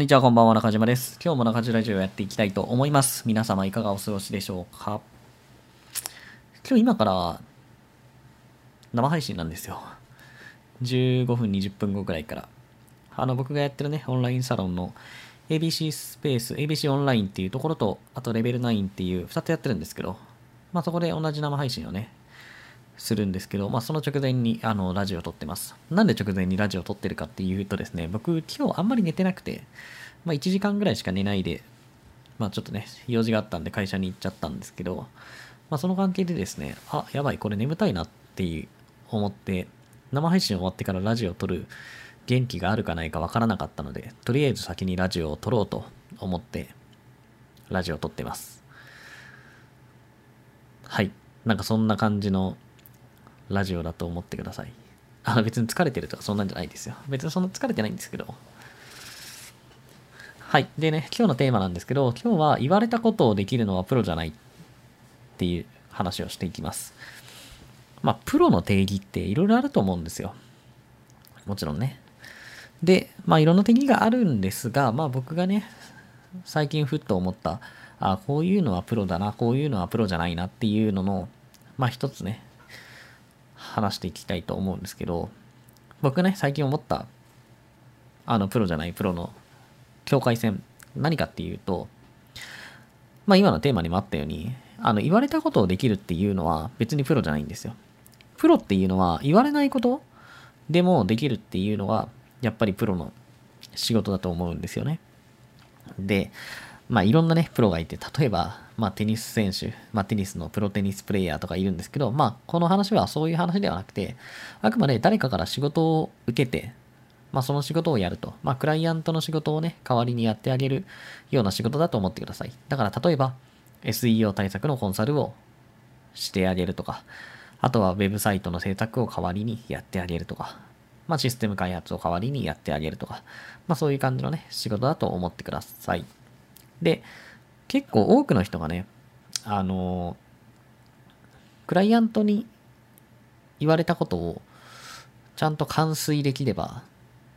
にちは、こんばんは、中島です。今日も中島ラジオやっていきたいと思います。皆様いかがお過ごしでしょうか？今日今から生配信なんですよ。15分、20分後くらいから。あの、僕がやってるね、オンラインサロンの ABC スペース、ABC オンラインっていうところと、あとレベル9っていう2つやってるんですけど、まあそこで同じ生配信をね、するんですけど、まあ、その直前にあのラジオを撮ってます。なんで直前にラジオを撮ってるかっていうとですね、僕今日あんまり寝てなくて、まあ、1時間ぐらいしか寝ないで、まあ、ちょっとね、用事があったんで会社に行っちゃったんですけど、まあ、その関係でですね、あ、やばい、これ眠たいなっていう思って、生配信終わってからラジオを撮る元気があるかないかわからなかったので、とりあえず先にラジオを撮ろうと思って、ラジオを撮ってます。はい。なんかそんな感じのラジオだと思ってください。あの別に疲れてるとかそんなんじゃないですよ。別にそんな疲れてないんですけど。はい。でね、今日のテーマなんですけど、今日は言われたことをできるのはプロじゃないっていう話をしていきます。まあ、プロの定義っていろいろあると思うんですよ。もちろんね。で、まあ、いろんな定義があるんですが、まあ、僕がね、最近ふっと思った、あこういうのはプロだな、こういうのはプロじゃないなっていうのの、まあ、一つね、話していきたいと思うんですけど、僕ね、最近思った、あの、プロじゃないプロの境界線、何かっていうと、まあ今のテーマにもあったように、あの、言われたことをできるっていうのは別にプロじゃないんですよ。プロっていうのは言われないことでもできるっていうのは、やっぱりプロの仕事だと思うんですよね。で、まあいろんなね、プロがいて、例えば、まあテニス選手、まあテニスのプロテニスプレイヤーとかいるんですけど、まあこの話はそういう話ではなくて、あくまで誰かから仕事を受けて、まあその仕事をやると。まあクライアントの仕事をね、代わりにやってあげるような仕事だと思ってください。だから例えば、SEO 対策のコンサルをしてあげるとか、あとはウェブサイトの制作を代わりにやってあげるとか、まあシステム開発を代わりにやってあげるとか、まあそういう感じのね、仕事だと思ってください。で、結構多くの人がね、あの、クライアントに言われたことをちゃんと完遂できれば、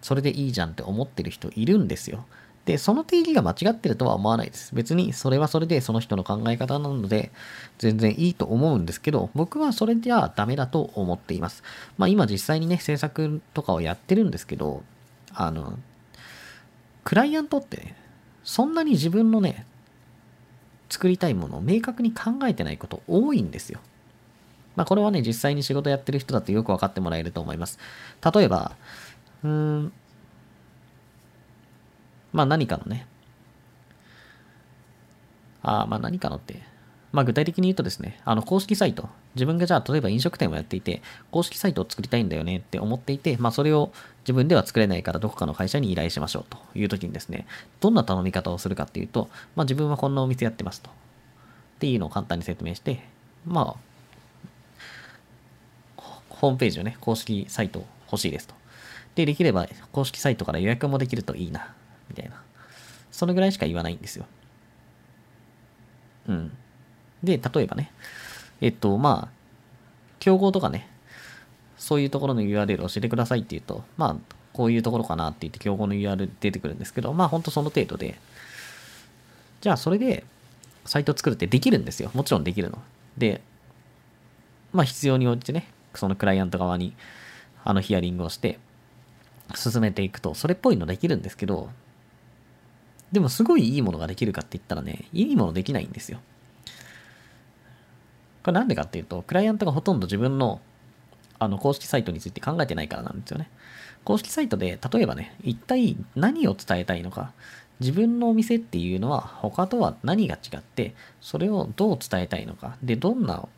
それでいいじゃんって思ってる人いるんですよ。で、その定義が間違ってるとは思わないです。別にそれはそれでその人の考え方なので全然いいと思うんですけど、僕はそれではダメだと思っています。まあ今実際にね、制作とかをやってるんですけど、あの、クライアントってね、そんなに自分のね、作りたいものを明確に考えてないこと多いんですよ。まあこれはね、実際に仕事やってる人だとよく分かってもらえると思います。例えば、うーん、まあ何かのね、ああまあ何かのって、まあ具体的に言うとですね、あの公式サイト、自分がじゃあ例えば飲食店をやっていて、公式サイトを作りたいんだよねって思っていて、まあそれを自分では作れないからどこかの会社に依頼しましょうという時にですね、どんな頼み方をするかっていうと、まあ自分はこんなお店やってますと。っていうのを簡単に説明して、まあ、ホームページをね、公式サイト欲しいですと。で、できれば公式サイトから予約もできるといいな、みたいな。そのぐらいしか言わないんですよ。うん。で、例えばね、えっと、まあ、競合とかね、そういうところの URL を教えてくださいって言うと、まあ、こういうところかなって言って競合の URL 出てくるんですけど、まあ、ほんとその程度で、じゃあそれで、サイト作るってできるんですよ。もちろんできるの。で、まあ、必要に応じてね、そのクライアント側に、あのヒアリングをして、進めていくと、それっぽいのできるんですけど、でもすごいいいものができるかって言ったらね、いいものできないんですよ。これなんでかっていうと、クライアントがほとんど自分のあの公式サイトについて考えてないからなんですよね。公式サイトで、例えばね、一体何を伝えたいのか、自分のお店っていうのは他とは何が違って、それをどう伝えたいのか、で、どんな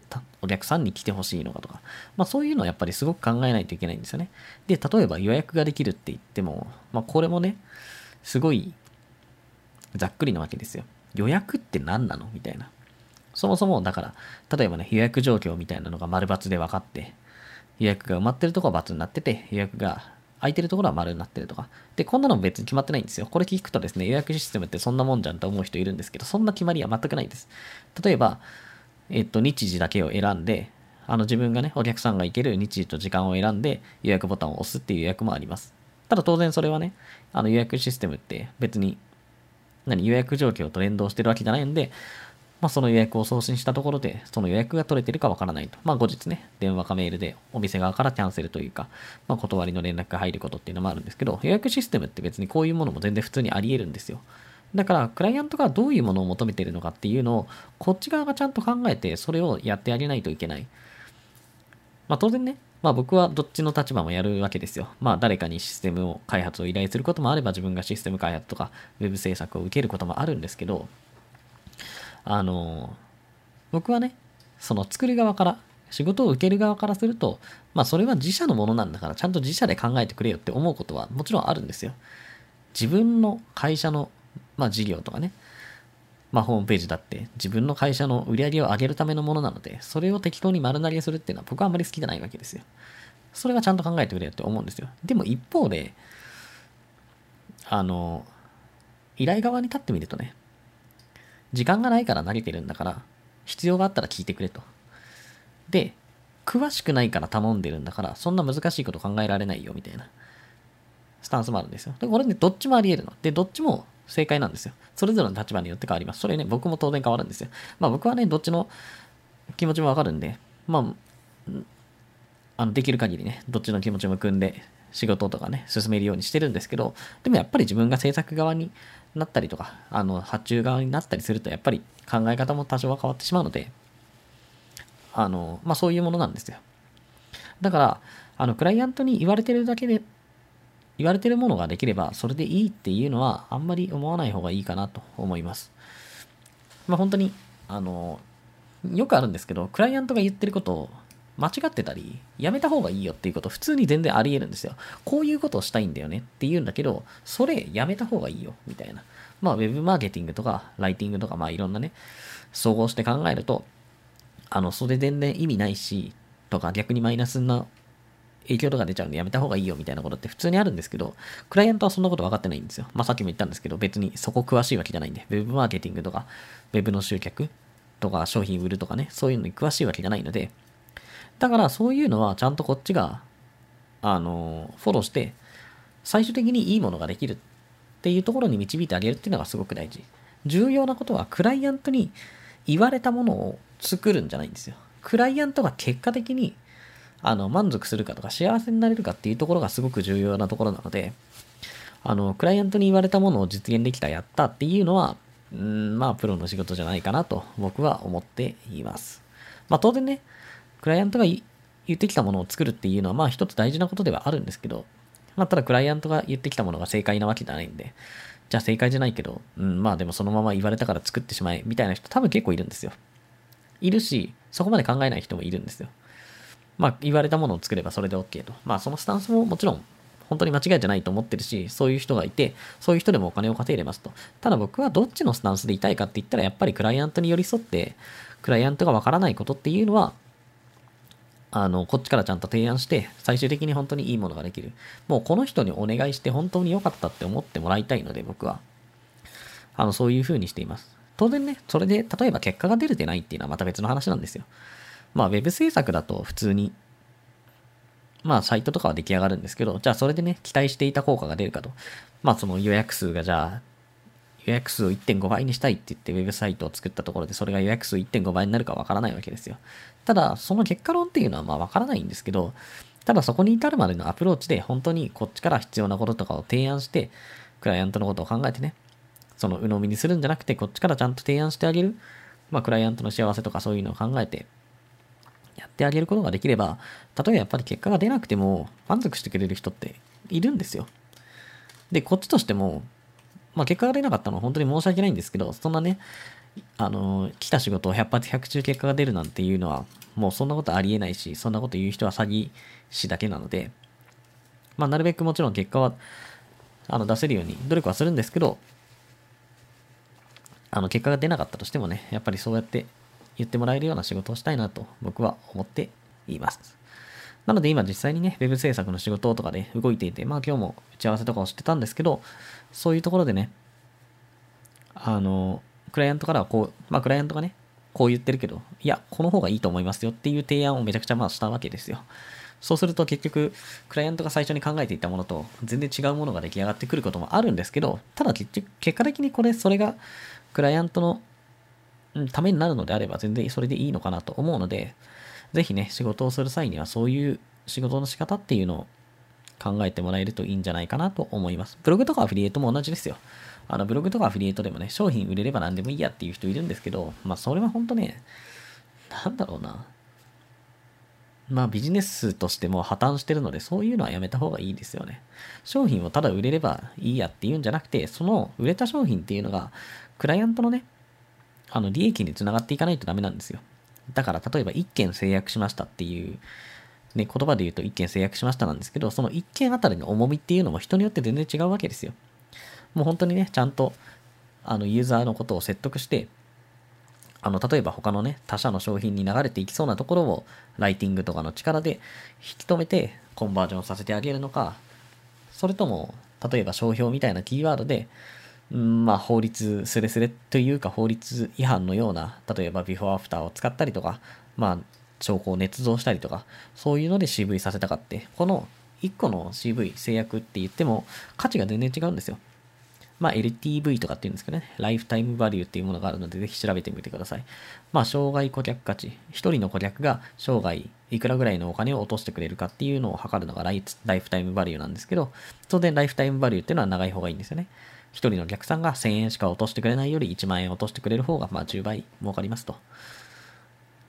お客さんに来てほしいのかとか、まあそういうのをやっぱりすごく考えないといけないんですよね。で、例えば予約ができるって言っても、まあこれもね、すごいざっくりなわけですよ。予約って何なの？みたいな。そもそも、だから、例えばね、予約状況みたいなのが丸×で分かって、予約が埋まってるところは×になってて、予約が空いてるところは丸になってるとか。で、こんなの別に決まってないんですよ。これ聞くとですね、予約システムってそんなもんじゃんと思う人いるんですけど、そんな決まりは全くないです。例えば、えっと、日時だけを選んで、あの自分がね、お客さんが行ける日時と時間を選んで予約ボタンを押すっていう予約もあります。ただ当然それはね、あの予約システムって別に何予約状況と連動してるわけじゃないんで、まあ、その予約を送信したところで、その予約が取れてるかわからないと。まあ、後日ね、電話かメールでお店側からキャンセルというか、まあ、断りの連絡が入ることっていうのもあるんですけど、予約システムって別にこういうものも全然普通にあり得るんですよ。だから、クライアントがどういうものを求めてるのかっていうのを、こっち側がちゃんと考えて、それをやってあげないといけない。まあ、当然ね、まあ僕はどっちの立場もやるわけですよ。まあ誰かにシステムを開発を依頼することもあれば自分がシステム開発とか web 制作を受けることもあるんですけど、あの、僕はね、その作る側から、仕事を受ける側からすると、まあそれは自社のものなんだから、ちゃんと自社で考えてくれよって思うことはもちろんあるんですよ。自分の会社の、まあ事業とかね、まあホームページだって自分の会社の売り上げを上げるためのものなので、それを適当に丸投げするっていうのは僕はあんまり好きじゃないわけですよ。それはちゃんと考えてくれよって思うんですよ。でも一方で、あの、依頼側に立ってみるとね、時間がないから投げてるんだから、必要があったら聞いてくれと。で、詳しくないから頼んでるんだから、そんな難しいこと考えられないよ、みたいな、スタンスもあるんですよ。で、これね、どっちもあり得るの。で、どっちも正解なんですよ。それぞれの立場によって変わります。それね、僕も当然変わるんですよ。まあ僕はね、どっちの気持ちもわかるんで、まあ、あのできる限りね、どっちの気持ちも組んで、仕事とかね、進めるようにしてるんですけど、でもやっぱり自分が制作側になったりとか、あの、発注側になったりすると、やっぱり考え方も多少は変わってしまうので、あの、まあ、そういうものなんですよ。だから、あの、クライアントに言われてるだけで、言われてるものができれば、それでいいっていうのは、あんまり思わない方がいいかなと思います。まあ、本当に、あの、よくあるんですけど、クライアントが言ってることを間違ってたり、やめた方がいいよっていうこと、普通に全然あり得るんですよ。こういうことをしたいんだよねって言うんだけど、それやめた方がいいよ、みたいな。まあ、ウェブマーケティングとか、ライティングとか、まあ、いろんなね、総合して考えると、あの、それ全然意味ないし、とか、逆にマイナスな影響とか出ちゃうんでやめた方がいいよみたいなことって普通にあるんですけど、クライアントはそんなこと分かってないんですよ。まあさっきも言ったんですけど、別にそこ詳しいわけじゃないんで、ウェブマーケティングとか、ウェブの集客とか、商品売るとかね、そういうのに詳しいわけじゃないので、だからそういうのはちゃんとこっちが、あの、フォローして、最終的にいいものができるっていうところに導いてあげるっていうのがすごく大事。重要なことは、クライアントに言われたものを作るんじゃないんですよ。クライアントが結果的に、あの、満足するかとか幸せになれるかっていうところがすごく重要なところなので、あの、クライアントに言われたものを実現できた、やったっていうのは、うん、まあ、プロの仕事じゃないかなと僕は思っています。まあ、当然ね、クライアントが言ってきたものを作るっていうのは、まあ一つ大事なことではあるんですけど、まあただクライアントが言ってきたものが正解なわけじゃないんで、じゃあ正解じゃないけど、うん、まあでもそのまま言われたから作ってしまえ、みたいな人多分結構いるんですよ。いるし、そこまで考えない人もいるんですよ。まあ言われたものを作ればそれで OK と。まあそのスタンスももちろん本当に間違いじゃないと思ってるし、そういう人がいて、そういう人でもお金を稼いでますと。ただ僕はどっちのスタンスでいたいかって言ったら、やっぱりクライアントに寄り添って、クライアントがわからないことっていうのは、あの、こっちからちゃんと提案して、最終的に本当にいいものができる。もうこの人にお願いして本当に良かったって思ってもらいたいので、僕は。あの、そういう風にしています。当然ね、それで、例えば結果が出れてないっていうのはまた別の話なんですよ。まあ、ウェブ制作だと普通に、まあ、サイトとかは出来上がるんですけど、じゃあそれでね、期待していた効果が出るかと。まあ、その予約数がじゃあ、予約数を1.5倍にしたいって言ってウェブサイトを作ったところでそれが予約数1.5倍になるかわからないわけですよ。ただ、その結果論っていうのはまあわからないんですけど、ただそこに至るまでのアプローチで本当にこっちから必要なこととかを提案して、クライアントのことを考えてね、その鵜呑みにするんじゃなくて、こっちからちゃんと提案してあげる、まあ、クライアントの幸せとかそういうのを考えて、やってあげることができれば、例えばやっぱり結果が出なくても満足してくれる人っているんですよ。で、こっちとしても、まあ結果が出なかったのは本当に申し訳ないんですけど、そんなね、あの、来た仕事を100発100中結果が出るなんていうのは、もうそんなことありえないし、そんなこと言う人は詐欺師だけなので、まあなるべくもちろん結果は、あの、出せるように努力はするんですけど、あの、結果が出なかったとしてもね、やっぱりそうやって言ってもらえるような仕事をしたいなと僕は思っています。なので今実際にね、web 制作の仕事とかで動いていて、まあ今日も打ち合わせとかをしてたんですけど、そういうところでね、あの、クライアントからはこう、まあクライアントがね、こう言ってるけど、いや、この方がいいと思いますよっていう提案をめちゃくちゃまあしたわけですよ。そうすると結局、クライアントが最初に考えていたものと全然違うものが出来上がってくることもあるんですけど、ただ結局、結果的にこれ、それがクライアントのためになるのであれば全然それでいいのかなと思うので、ぜひね、仕事をする際にはそういう仕事の仕方っていうのを考えてもらえるといいんじゃないかなと思います。ブログとかアフィリエイトも同じですよ。あのブログとかアフィリエイトでもね、商品売れれば何でもいいやっていう人いるんですけど、まあそれは本当ね、なんだろうな。まあビジネスとしても破綻してるので、そういうのはやめた方がいいですよね。商品をただ売れればいいやっていうんじゃなくて、その売れた商品っていうのが、クライアントのね、あの利益につながっていかないとダメなんですよ。だから例えば1件制約しましたっていう、ね、言葉で言うと1件制約しましたなんですけど、その1件あたりの重みっていうのも人によって全然違うわけですよ。もう本当にね、ちゃんと、あの、ユーザーのことを説得して、あの、例えば他のね、他社の商品に流れていきそうなところを、ライティングとかの力で引き止めてコンバージョンさせてあげるのか、それとも、例えば商標みたいなキーワードで、んまあ、法律スレスレというか法律違反のような、例えばビフォーアフターを使ったりとか、まあ、証拠を捏造したりとか、そういうので CV させたかって、この1個の CV 制約って言っても価値が全然違うんですよ。まあ、LTV とかって言うんですけどね、ライフタイムバリューっていうものがあるので、ぜひ調べてみてください。まあ、生涯顧客価値。一人の顧客が生涯いくらぐらいのお金を落としてくれるかっていうのを測るのがライフタイムバリューなんですけど、当然ライフタイムバリューっていうのは長い方がいいんですよね。一人のお客さんが1000円しか落としてくれないより1万円落としてくれる方が、まあ、10倍儲かりますと。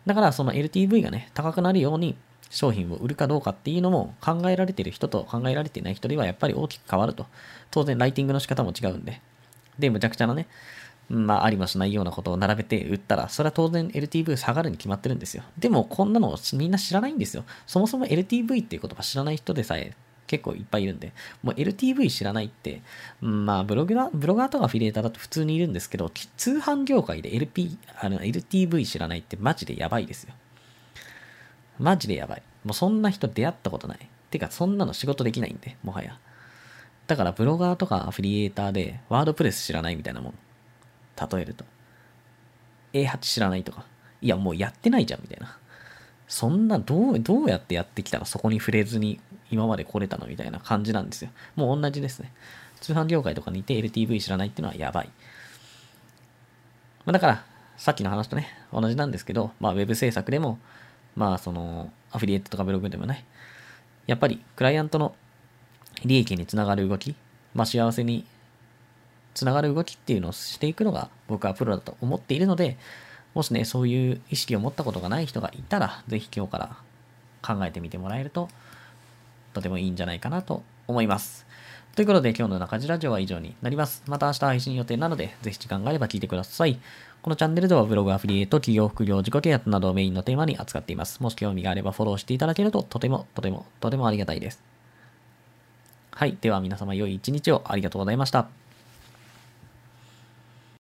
だから、その LTV がね、高くなるように、商品を売るかどうかっていうのも考えられてる人と考えられてない人ではやっぱり大きく変わると。当然ライティングの仕方も違うんで。で、むちゃくちゃなね、まあ、ありもしないようなことを並べて売ったら、それは当然 LTV 下がるに決まってるんですよ。でも、こんなのみんな知らないんですよ。そもそも LTV っていう言葉知らない人でさえ結構いっぱいいるんで、もう LTV 知らないって、まあ、ブログ、ブロガーとかアフィリエーターだと普通にいるんですけど、通販業界で LP、あの、LTV 知らないってマジでやばいですよ。マジでやばい。もうそんな人出会ったことない。てか、そんなの仕事できないんで、もはや。だからブロガーとかアフィリエーターでワードプレス知らないみたいなもん。例えると。A8 知らないとか。いや、もうやってないじゃんみたいな。そんな、どう、どうやってやってきたらそこに触れずに今まで来れたのみたいな感じなんですよ。もう同じですね。通販業界とかにいて LTV 知らないっていうのはやばい。まあ、だから、さっきの話とね、同じなんですけど、まあ、ウェブ制作でも、まあ、その、アフィリエイトとかブログでもね、やっぱり、クライアントの利益につながる動き、まあ、幸せにつながる動きっていうのをしていくのが僕はプロだと思っているので、もしね、そういう意識を持ったことがない人がいたら、ぜひ今日から考えてみてもらえると、とてもいいんじゃないかなと思います。ということで今日の中地ラジオは以上になります。また明日配信予定なので、ぜひ時間があれば聞いてください。このチャンネルではブログ、アフィリエイト、企業、副業、自己啓発などをメインのテーマに扱っています。もし興味があればフォローしていただけるととてもとてもとてもありがたいです。はい。では皆様良い一日をありがとうございました。